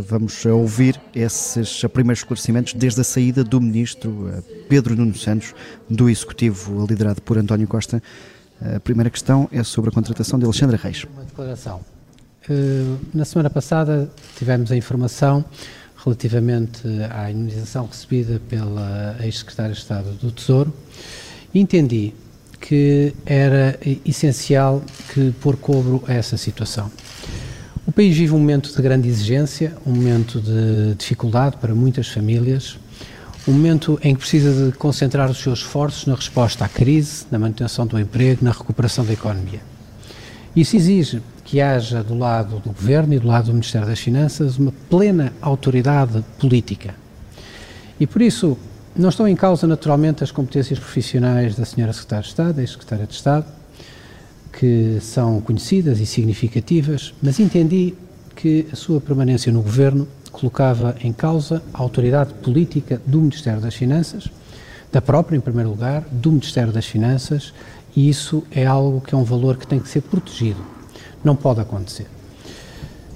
Vamos ouvir esses primeiros esclarecimentos desde a saída do ministro eh, Pedro Nuno Santos, do Executivo liderado por António Costa. A primeira questão é sobre a contratação de Alexandre Reis. Uma declaração. Eh, na semana passada tivemos a informação relativamente à indenização recebida pela ex-secretária de Estado do Tesouro entendi que era essencial que pôr cobro a essa situação. O país vive um momento de grande exigência, um momento de dificuldade para muitas famílias, um momento em que precisa de concentrar os seus esforços na resposta à crise, na manutenção do emprego, na recuperação da economia. Isso exige que haja do lado do Governo e do lado do Ministério das Finanças uma plena autoridade política. E por isso não estão em causa naturalmente as competências profissionais da Senhora Secretária de Estado, ex-Secretária de Estado, que são conhecidas e significativas, mas entendi que a sua permanência no governo colocava em causa a autoridade política do Ministério das Finanças, da própria, em primeiro lugar, do Ministério das Finanças, e isso é algo que é um valor que tem que ser protegido. Não pode acontecer.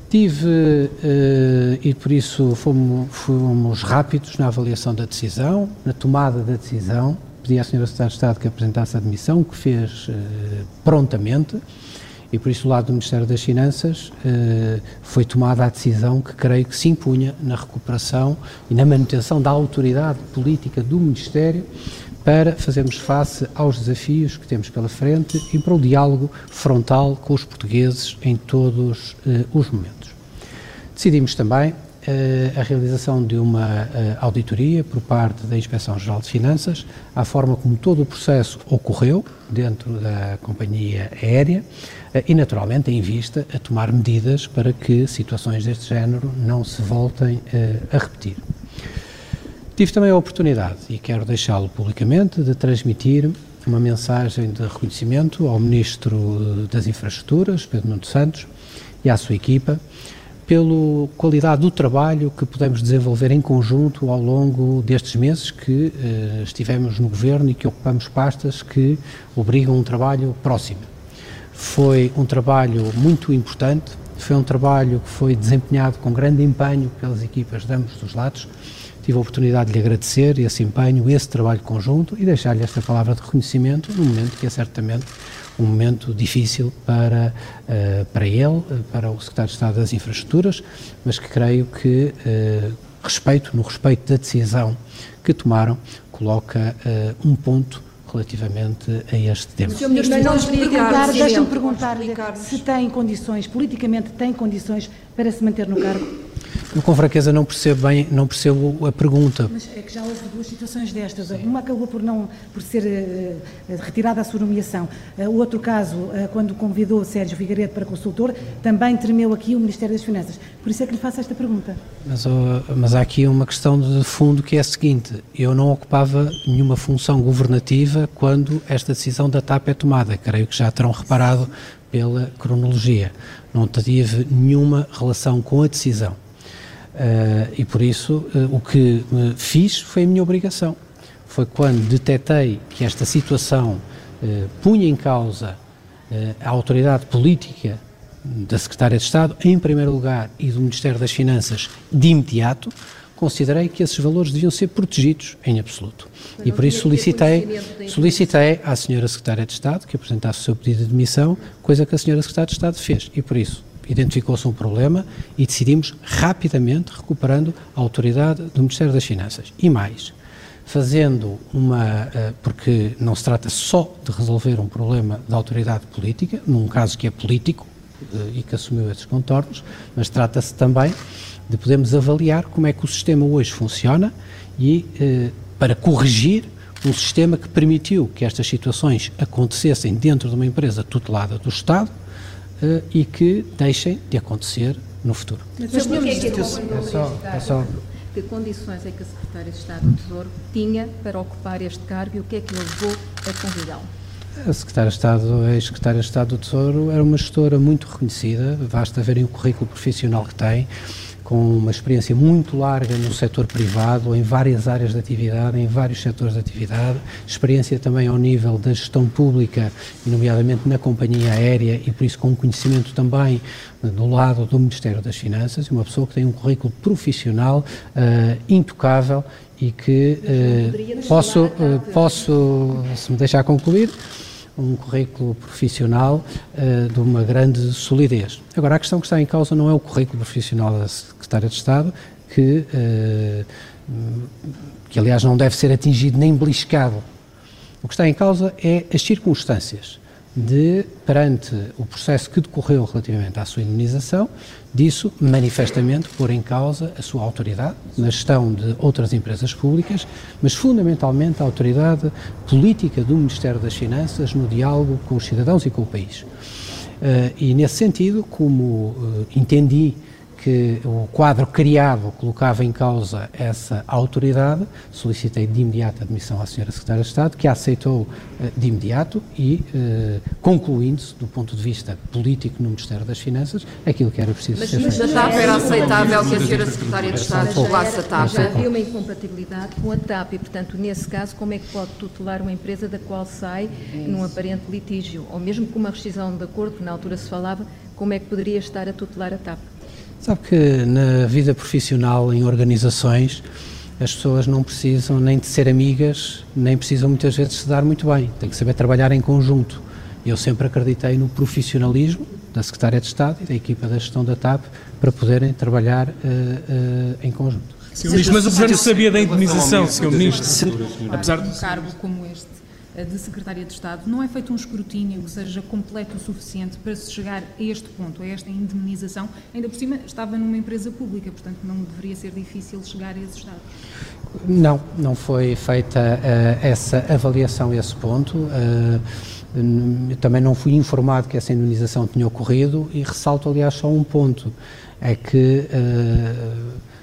Tive, uh, e por isso fomos, fomos rápidos na avaliação da decisão, na tomada da decisão, pedi à Sra. Secretária de Estado que apresentasse a admissão, que fez uh, prontamente, e por isso, do lado do Ministério das Finanças, uh, foi tomada a decisão que creio que se impunha na recuperação e na manutenção da autoridade política do Ministério para fazermos face aos desafios que temos pela frente e para o diálogo frontal com os portugueses em todos uh, os momentos. Decidimos também eh, a realização de uma eh, auditoria por parte da Inspeção-Geral de Finanças, à forma como todo o processo ocorreu dentro da companhia aérea eh, e, naturalmente, em vista a tomar medidas para que situações deste género não se voltem a repetir. Tive também a oportunidade, e quero deixá-lo publicamente, de transmitir uma mensagem de reconhecimento ao Ministro das Infraestruturas, Pedro Nuno Santos, e à sua equipa, pela qualidade do trabalho que pudemos desenvolver em conjunto ao longo destes meses que uh, estivemos no Governo e que ocupamos pastas que obrigam um trabalho próximo. Foi um trabalho muito importante, foi um trabalho que foi desempenhado com grande empenho pelas equipas de ambos os lados. Tive a oportunidade de lhe agradecer esse empenho, esse trabalho conjunto e deixar-lhe esta palavra de reconhecimento num momento que é certamente um momento difícil para, uh, para ele, para o Secretário de Estado das Infraestruturas, mas que creio que uh, respeito, no respeito da decisão que tomaram, coloca uh, um ponto relativamente a este tema. Sr. Ministro, não perguntar, deixe-me perguntar se tem condições, politicamente tem condições para se manter no cargo? Eu com fraqueza não percebo bem, não percebo a pergunta. Mas é que já houve duas situações destas. Sim. Uma acabou por não por ser uh, retirada a sua nomeação. Uh, o outro caso, uh, quando convidou Sérgio Figueiredo para consultor, também tremeu aqui o Ministério das Finanças. Por isso é que lhe faço esta pergunta. Mas, mas há aqui uma questão de fundo que é a seguinte: eu não ocupava nenhuma função governativa quando esta decisão da TAP é tomada. Creio que já terão reparado pela cronologia. Não tive nenhuma relação com a decisão. Uh, e por isso uh, o que uh, fiz foi a minha obrigação. Foi quando detectei que esta situação punha em causa a autoridade política da Secretária de Estado, em primeiro lugar, e do Ministério das Finanças de imediato, considerei que esses valores deviam ser protegidos em absoluto. e por isso solicitei, solicitei à Senhora Secretária de Estado que apresentasse o seu pedido de demissão, coisa que a Senhora Secretária de Estado fez. E por isso identificou-se um problema e decidimos rapidamente recuperando a autoridade do Ministério das Finanças. E mais, fazendo uma. Eh, porque não se trata só de resolver um problema da autoridade política, num caso que é político e que assumiu esses contornos, mas trata-se também de podermos avaliar como é que o sistema hoje funciona e eh, para corrigir um sistema que permitiu que estas situações acontecessem dentro de uma empresa tutelada do Estado uh, e que deixem de acontecer no futuro. Mas, Mas que é que é só, é só que condições é que a Secretária de Estado do Tesouro tinha para ocupar este cargo e o que é que levou a convidá-lo? A Secretária de Estado, a ex-Secretária de Estado do Tesouro, era uma gestora muito reconhecida, basta verem o currículo profissional que tem, com uma experiência muito larga no setor privado, em várias áreas de atividade, em vários setores de atividade, experiência também ao nível da gestão pública, nomeadamente na companhia aérea, e por isso com conhecimento também do lado do Ministério das Finanças, e uma pessoa que tem um currículo profissional uh, intocável e que uh, posso, uh, posso, se me deixar concluir, um currículo profissional uh, de uma grande solidez. Agora, a questão que está em causa não é o currículo profissional da Secretária de Estado, que, uh, que aliás não deve ser atingido nem beliscado. O que está em causa é as circunstâncias de, perante o processo que decorreu relativamente à sua indenização, disso manifestamente pôr em causa a sua autoridade na gestão de outras empresas públicas, mas fundamentalmente a autoridade política do Ministério das Finanças no diálogo com os cidadãos e com o país. Uh, e nesse sentido, como uh, entendi que o quadro criado colocava em causa essa autoridade, solicitei de imediato a admissão à Sra. Secretária de Estado, que a aceitou eh, de imediato e, eh, concluindo-se, do ponto de vista político no Ministério das Finanças, aquilo que era preciso mas, ser feito. Mas a TAP era aceitável que a Sra. Secretária de Estado tutelasse a TAP? Já havia uma incompatibilidade com a TAP e, portanto, nesse caso, como é que pode tutelar uma empresa da qual sai num aparente litígio? Ou mesmo com uma rescisão de acordo, que na altura se falava, como é que poderia estar a tutelar a TAP? Sabe que na vida profissional, em organizações, as pessoas não precisam nem de ser amigas, nem precisam muitas vezes se dar muito bem. Tem que saber trabalhar em conjunto. Eu sempre acreditei no profissionalismo da Secretária de Estado e da equipa da gestão da TAP para poderem trabalhar uh, uh, em conjunto. Sr. Ministro, mas o Governo sabia da indemnização, Sr. Ministro. Apesar de um cargo como este de Secretária de Estado, não é feito um escrutínio que seja completo o suficiente para se chegar a este ponto, a esta indemnização? Ainda por cima, estava numa empresa pública, portanto, não deveria ser difícil chegar a esse estado. Não, não foi feita uh, essa avaliação a esse ponto. Uh, também não fui informado que essa indemnização tinha ocorrido e ressalto, aliás, só um ponto: é que. Uh,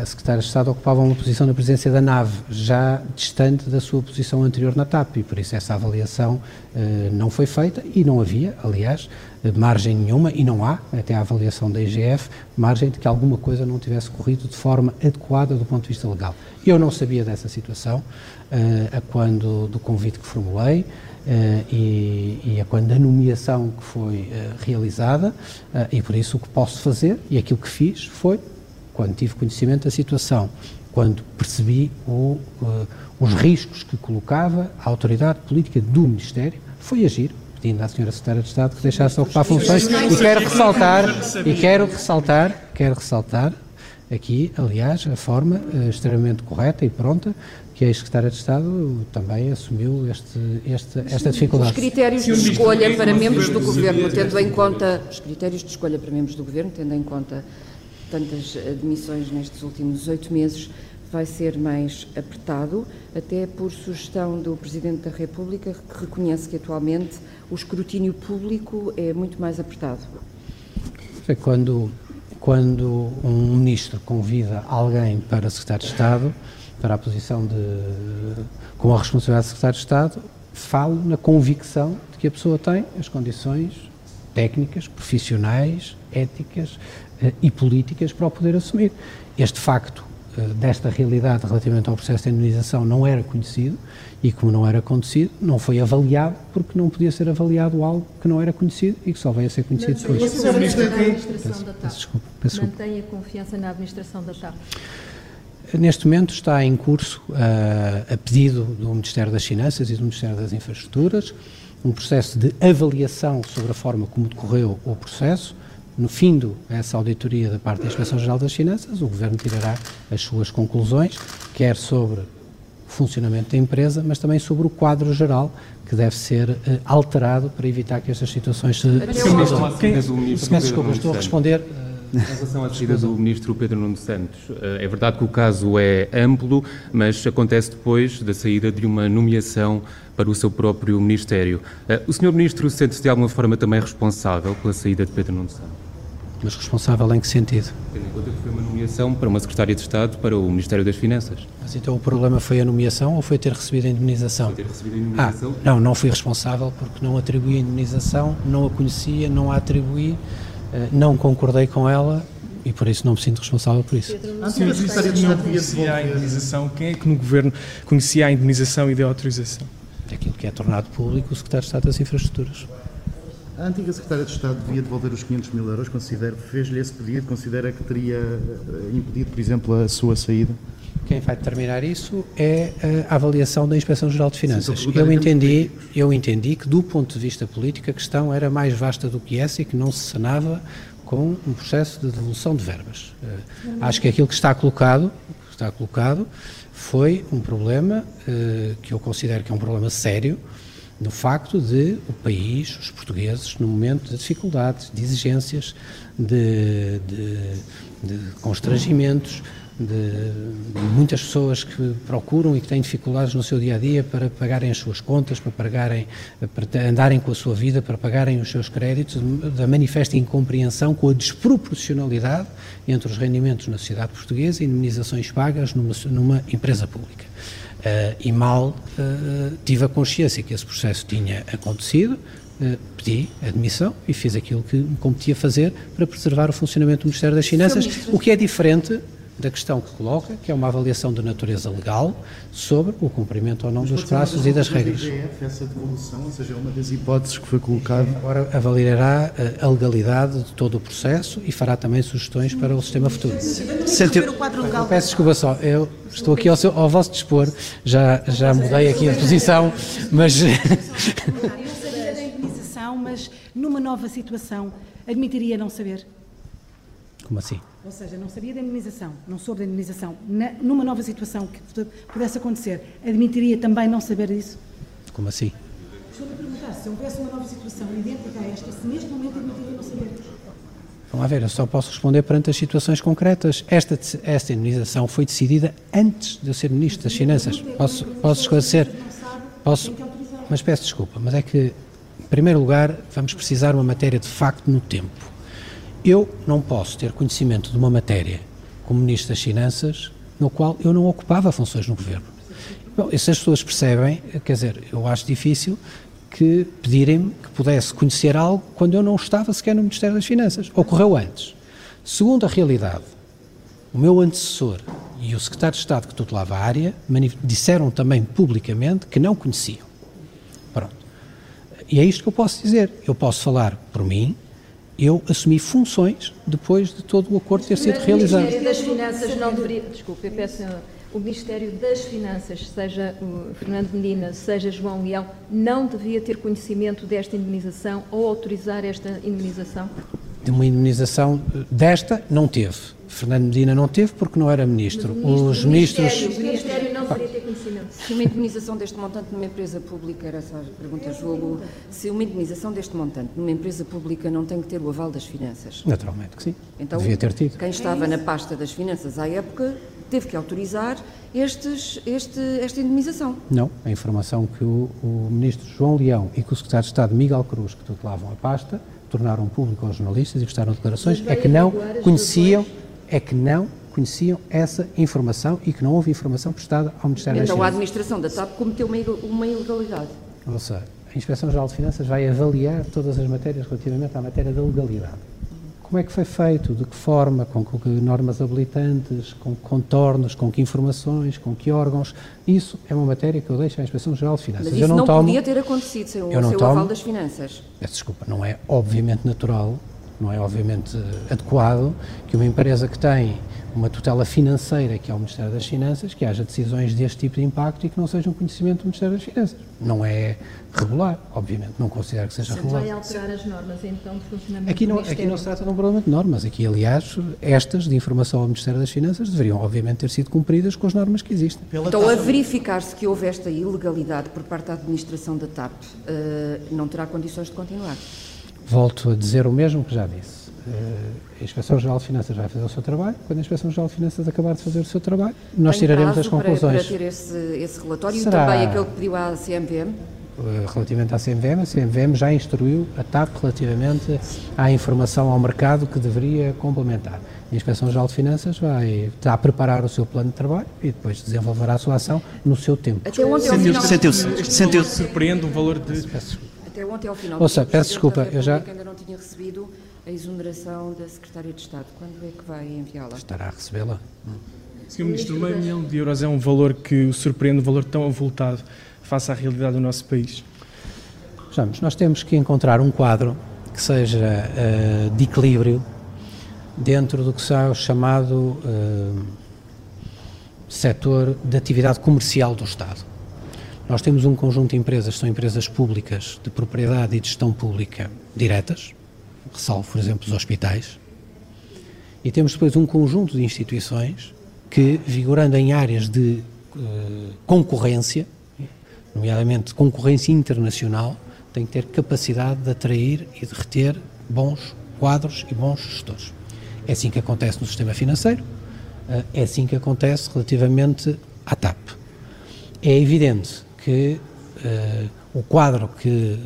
a Secretária de Estado ocupava uma posição na presidência da nave, já distante da sua posição anterior na TAP, e por isso essa avaliação eh, não foi feita e não havia, aliás, margem nenhuma, e não há, até a avaliação da IGF, margem de que alguma coisa não tivesse corrido de forma adequada do ponto de vista legal. Eu não sabia dessa situação eh, a quando do convite que formulei. Uh, e, e a quando da nomeação que foi uh, realizada, uh, e por isso o que posso fazer, e aquilo que fiz, foi quando tive conhecimento da situação, quando percebi o, uh, os riscos que colocava a autoridade política do Ministério, foi agir, pedindo à Sra. Secretária de Estado que deixasse de ocupar funções e quero ressaltar, e quero ressaltar, quero ressaltar aqui, aliás, a forma uh, extremamente correta e pronta que a ex-secretária de Estado também assumiu este, este, esta dificuldade. Os critérios de escolha para membros do Governo, tendo em conta os critérios de escolha para membros do Governo, tendo em conta tantas admissões nestes últimos oito meses, vai ser mais apertado, até por sugestão do Presidente da República, que reconhece que atualmente o escrutínio público é muito mais apertado. É quando, quando um ministro convida alguém para secretário de Estado, para a posição de. com a responsabilidade de secretário de Estado, falo na convicção de que a pessoa tem as condições técnicas, profissionais, éticas, eh, e políticas para o poder assumir. Este facto eh, desta realidade relativamente ao processo de indemnização não era conhecido e como não era acontecido, não foi avaliado porque não podia ser avaliado algo que não era conhecido e que só veio a ser conhecido depois. Mas, a administração da TAP desculpa, desculpa. mantém a confiança na administração da TAP? Neste momento está em curso, uh, a pedido do Ministério das Finanças e do Ministério das Infraestruturas, um processo de avaliação sobre a forma como decorreu o processo, no fim dessa auditoria da parte da Inspeção-Geral das Finanças, o Governo tirará as suas conclusões, quer sobre o funcionamento da empresa, mas também sobre o quadro geral que deve ser uh, alterado para evitar que estas situações se... Peço desculpa, estou a responder... Uh, em relação à saída do Ministro Pedro Nuno Santos, é verdade que o caso é amplo, mas acontece depois da saída de uma nomeação para o seu próprio Ministério. O Sr. Ministro sente-se de alguma forma também responsável pela saída de Pedro Nuno Santos? Mas responsável em que sentido? Tendo em conta que foi uma nomeação para uma Secretária de Estado para o Ministério das Finanças. Mas então o problema foi a nomeação ou foi ter recebido a indemnização? Foi ter recebido a indemnização? Ah, não, não fui responsável porque não atribuí a indemnização, não a conhecia, não a atribuí, eh, não concordei com ela e por isso não me sinto responsável por isso. Senhor disse que não conhecia a indemnização. Quem é que no Governo conhecia a indemnização e deu autorização? Aquilo que é tornado público, o Secretário de Estado das Infraestruturas. A antiga Secretária de Estado devia devolver os 500 mil euros, considera, fez-lhe esse pedido, considera que teria eh, impedido, por exemplo, a sua saída? Quem vai determinar isso é a avaliação da Inspeção-Geral de Finanças. Eu entendi, eu entendi que, do ponto de vista político, a questão era mais vasta do que essa e que não se sanava com um processo de devolução de verbas. Uh, acho que aquilo que está colocado, está colocado foi um problema uh, que eu considero que é um problema sério, no facto de o país, os portugueses, no momento de dificuldades, de exigências, de, de, de constrangimentos, de, muitas pessoas que procuram e que têm dificuldades no seu dia a dia para pagarem as suas contas, para, pagarem, para andarem com a sua vida, para pagarem os seus créditos, da manifesta incompreensão com a desproporcionalidade entre os rendimentos na sociedade portuguesa e indemnizações pagas numa, numa empresa pública. Uh, e mal uh, tive a consciência que esse processo tinha acontecido, uh, pedi admissão e fiz aquilo que me competia fazer para preservar o funcionamento do Ministério das Finanças, o que é diferente da questão que coloca, que é uma avaliação de natureza legal sobre o cumprimento ou não Mas dos prazos e das regras. IGF, essa devolução, ou seja, é uma das hipóteses que foi colocada. Agora avaliará a legalidade de todo o processo e fará também sugestões para o sistema futuro. Sentiu... Eu peço desculpa só, eu estou aqui ao, seu, ao vosso dispor, já, já mudei aqui a posição, mas... Eu sabia da indemnização, mas numa nova situação, admitiria não saber? Como assim? Ou seja, não sabia da indemnização, não soube da indemnização. Na, numa nova situação que pudesse acontecer, admitiria também não saber disso? Como assim? Estou-lhe a perguntar, se houvesse uma nova situação idêntica a esta, se neste momento admitiria não saber? Vamos ver, eu só posso responder perante as situações concretas. Esta, esta indemnização foi decidida antes de eu ser Ministro das Finanças. Posso, posso esclarecer? Posso, mas peço desculpa, mas é que, em primeiro lugar, vamos precisar uma matéria de facto no tempo. Eu não posso ter conhecimento de uma matéria como Ministro das Finanças no qual eu não ocupava funções no Governo. Bom, se as pessoas percebem, quer dizer, eu acho difícil que pedirem-me que pudesse conhecer algo quando eu não estava sequer no Ministério das Finanças. Ocorreu antes. Segundo a realidade, o meu antecessor e o secretário de Estado que tutelava a área disseram também publicamente que não conheciam. Pronto. E é isto que eu posso dizer. Eu posso falar por mim, eu assumi funções depois de todo o acordo ter sido realizado. O Ministério das Finanças não deveria. Desculpe, eu peço. O Ministério das Finanças, seja o Fernando Medina, seja João Leão, não devia ter conhecimento desta indemnização ou autorizar esta indemnização? De uma indemnização desta, não teve. Fernando Medina não teve porque não era ministro. Os ministros. O Ministério não deveria ter. Se uma indemnização deste montante numa empresa pública, era essa a pergunta, Jogo, se uma indemnização deste montante numa empresa pública não tem que ter o aval das finanças? Naturalmente que sim. Então, Devia ter tido. Quem estava na pasta das finanças à época teve que autorizar estes, este, esta indemnização. Não, a informação que o, o ministro João Leão e que o secretário de Estado Miguel Cruz, que tutelavam a pasta, tornaram público aos jornalistas e prestaram declarações, é que não conheciam é que não conheciam essa informação e que não houve informação prestada ao Ministério então, Finanças. Então a administração da TAP cometeu uma ilegalidade. Ou seja, a Inspeção-Geral de Finanças vai avaliar todas as matérias relativamente à matéria da legalidade. Como é que foi feito? De que forma? Com que normas habilitantes? Com que contornos? Com que informações? Com que órgãos? Isso é uma matéria que eu deixo à Inspeção-Geral de Finanças. Mas isso eu não, não tomo, podia ter acontecido sem o, seu aval das finanças. Peço desculpa, não é obviamente natural, não é obviamente adequado que uma empresa que tem uma tutela financeira, que é o Ministério das Finanças, que haja decisões deste tipo de impacto e que não sejam conhecimento do Ministério das Finanças. Não é regular, obviamente, não considero que seja Você regular. vai alterar as normas, então, de funcionamento aqui não, do Aqui não se trata de um problema de normas. Aqui, aliás, estas de informação ao Ministério das Finanças deveriam, obviamente, ter sido cumpridas com as normas que existem. Então, a verificar-se que houve esta ilegalidade por parte da administração da TAP, uh, não terá condições de continuar? Volto a dizer o mesmo que já disse a Inspeção-Geral de Finanças vai fazer o seu trabalho, quando a Inspeção-Geral de Finanças acabar de fazer o seu trabalho, nós Tem tiraremos as conclusões. Para, para ter esse, esse relatório Será... e também aquele que pediu à CMVM? Eh, relativamente à CMVM, a CMVM já instruiu a TAP relativamente à informação ao mercado que deveria complementar. A Inspeção-Geral de Finanças vai está a preparar o seu plano de trabalho e depois desenvolverá a sua ação no seu tempo. Até ontem, sentiu-se. Sentiu-se. Sentiu surpreende o valor de. Até ontem, ao final Ouça, peço desculpa, eu já. ainda não tinha recebido a exoneração da Secretária de Estado. Quando é que vai enviá-la? Estará a recebê-la. Sr. Ministro, meio milhão de euros é um valor que o surpreende, um valor tão avultado face à realidade do nosso país? Vejamos, nós temos que encontrar um quadro que seja uh, de equilíbrio dentro do que será o chamado uh, setor de atividade comercial do Estado. Nós temos um conjunto de empresas, são empresas públicas de propriedade e de gestão pública diretas, ressalvo, por exemplo, os hospitais, e temos depois um conjunto de instituições que, vigorando em áreas de uh, concorrência, nomeadamente concorrência internacional, têm que ter capacidade de atrair e de reter bons quadros e bons gestores. É assim que acontece no sistema financeiro, uh, é assim que acontece relativamente à TAP. É evidente que uh, o quadro que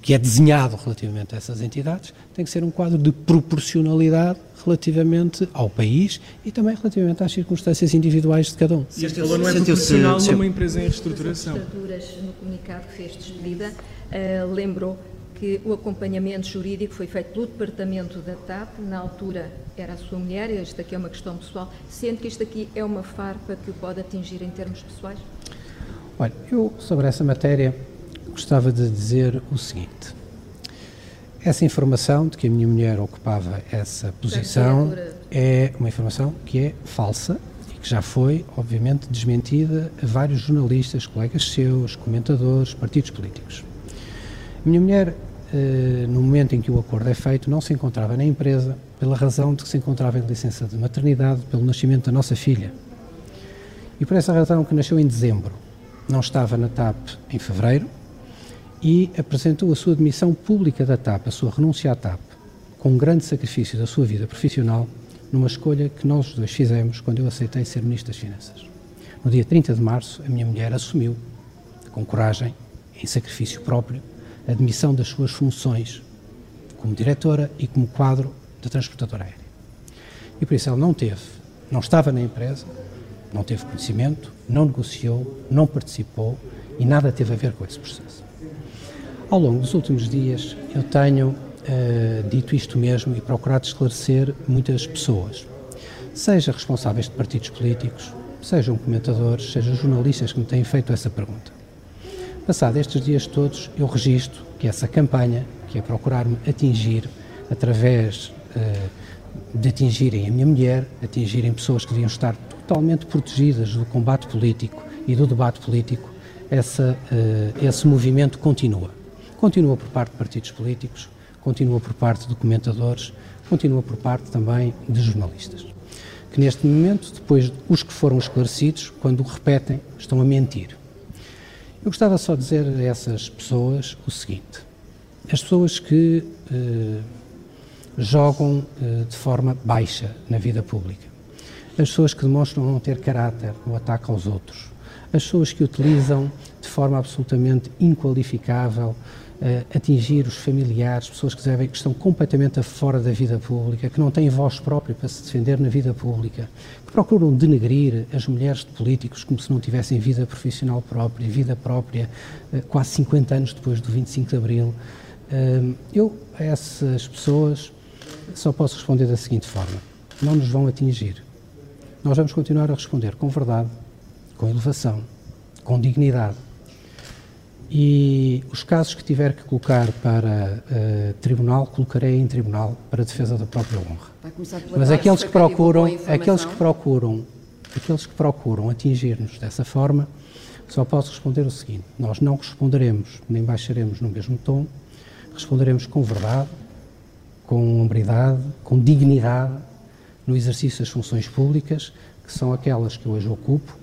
que é desenhado relativamente a essas entidades tem que ser um quadro de proporcionalidade relativamente ao país e também relativamente às circunstâncias individuais de cada um. E este valor não é proporcional numa empresa em reestruturação. no comunicado que fez despedida, uh, lembrou que o acompanhamento jurídico foi feito pelo Departamento da TAP, na altura era a sua mulher, isto aqui é uma questão pessoal, sendo que isto aqui é uma farpa que o pode atingir em termos pessoais? Olha, eu sobre essa matéria gostava de dizer o seguinte. Essa informação de que a minha mulher ocupava essa posição é uma informação que é falsa e que já foi, obviamente, desmentida a vários jornalistas, colegas seus, comentadores, partidos políticos. A minha mulher, eh, no momento em que o acordo é feito, não se encontrava na empresa pela razão de que se encontrava em licença de maternidade pelo nascimento da nossa filha. E por essa razão que nasceu em dezembro. Não estava na TAP em fevereiro, e apresentou a sua demissão pública da TAP, a sua renúncia à TAP, com um grande sacrifício da sua vida profissional, numa escolha que nós os dois fizemos quando eu aceitei ser Ministro das Finanças. No dia 30 de março, a minha mulher assumiu, com coragem, em sacrifício próprio, a demissão das suas funções como diretora e como quadro da transportadora aérea. E por isso ela não teve, não estava na empresa, não teve conhecimento, não negociou, não participou e nada teve a ver com esse processo. Ao longo dos últimos dias, eu tenho uh, dito isto mesmo e procurado esclarecer muitas pessoas, seja responsáveis de partidos políticos, sejam comentadores, sejam jornalistas que me têm feito essa pergunta. Passado estes dias todos, eu registro que essa campanha, que é procurar-me atingir através uh, de atingirem a minha mulher, atingirem pessoas que deviam estar totalmente protegidas do combate político e do debate político, essa, uh, esse movimento continua. Continua por parte de partidos políticos, continua por parte de documentadores, continua por parte também de jornalistas. Que neste momento, depois os que foram esclarecidos, quando o repetem, estão a mentir. Eu gostava só de dizer a essas pessoas o seguinte: as pessoas que eh, jogam eh, de forma baixa na vida pública, as pessoas que demonstram não ter caráter no ataque aos outros, as pessoas que utilizam de forma absolutamente inqualificável atingir os familiares, pessoas que, devem, que estão completamente fora da vida pública, que não têm voz própria para se defender na vida pública, que procuram denegrir as mulheres de políticos como se não tivessem vida profissional própria, vida própria, uh, quase 50 anos depois do 25 de Abril. Uh, eu, a essas pessoas, só posso responder da seguinte forma: não nos vão atingir. Nós vamos continuar a responder com verdade, com elevação, com dignidade e os casos que tiver que colocar para uh, tribunal, colocarei em tribunal para defesa da própria honra. Mas aqueles que procuram, aqueles que procuram, aqueles que procuram atingir-nos dessa forma, só posso responder o seguinte: nós não responderemos, nem baixaremos no mesmo tom, responderemos com verdade, com hombridade, com dignidade no exercício das funções públicas, que são aquelas que hoje ocupo,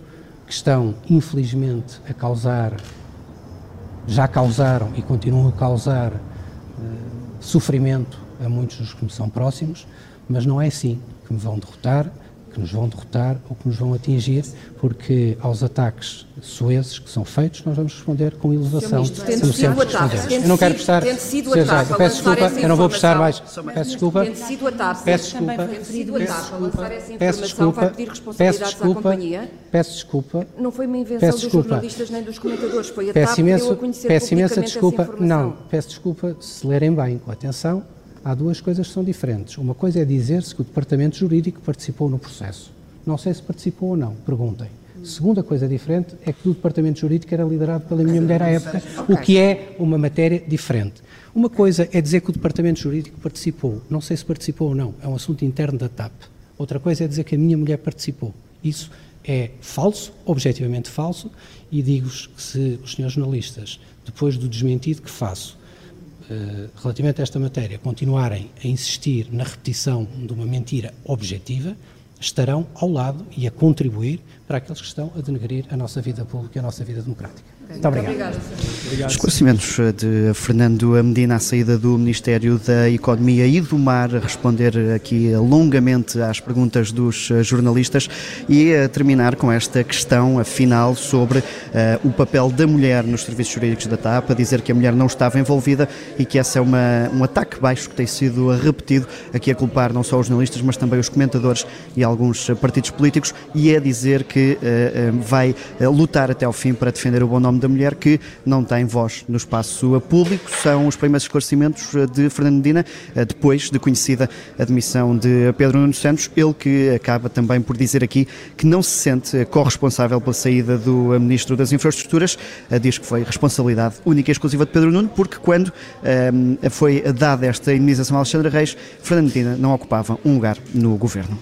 que estão infelizmente a causar já causaram e continuam a causar uh, sofrimento a muitos dos que me são próximos, mas não é assim que me vão derrotar, que nos vão derrotar ou que nos vão atingir, porque aos ataques suezes que são feitos, nós vamos responder com elevação. Tendo sido ataque, eu não quero prestar. Tendo sido ataque, peço desculpa, eu não vou prestar mais. Peço desculpa. Tendo sido ataque, peço desculpa. Peço desculpa. à companhia. Peço desculpa. Não foi uma invenção dos jornalistas nem dos comentadores, foi a peço TAP imenso, que deu a conhecer peço imensa desculpa. Não, peço desculpa se lerem bem, com atenção há duas coisas que são diferentes. Uma coisa é dizer-se que o departamento jurídico participou no processo. Não sei se participou ou não, perguntem. Segunda coisa diferente é que o departamento jurídico era liderado pela minha mulher à época, o que é uma matéria diferente. Uma coisa é dizer que o departamento jurídico participou. Não sei se participou ou não, é um assunto interno da TAP. Outra coisa é dizer que a minha mulher participou. Isso é falso, objetivamente falso, e digo-vos que se os senhores jornalistas, depois do desmentido que faço, relativamente a esta matéria, continuarem a insistir na repetição de uma mentira objetiva, estarão ao lado e a contribuir para aqueles que estão a denegrir a nossa vida pública e a nossa vida democrática. Muito obrigado. obrigado. Esclarecimentos de Fernando Medina à saída do Ministério da Economia e do Mar, a responder aqui longamente às perguntas dos jornalistas e a terminar com esta questão, afinal, sobre uh, o papel da mulher nos serviços jurídicos da TAP, a dizer que a mulher não estava envolvida e que esse é uma, um ataque baixo que tem sido repetido, aqui a culpar não só os jornalistas, mas também os comentadores e alguns partidos políticos, e é dizer que uh, vai lutar até ao fim para defender o bom nome da mulher que não tem voz no espaço público. São os primeiros esclarecimentos eh, de Fernando Medina, eh, depois de conhecida a demissão de Pedro Nuno Santos, ele que acaba também por dizer aqui que não se sente corresponsável pela saída do Ministro das Infraestruturas, eh, diz que foi responsabilidade única e exclusiva de Pedro Nuno, porque quando foi dada esta indenização a Alexandre Reis, Fernando Medina não ocupava um lugar no governo.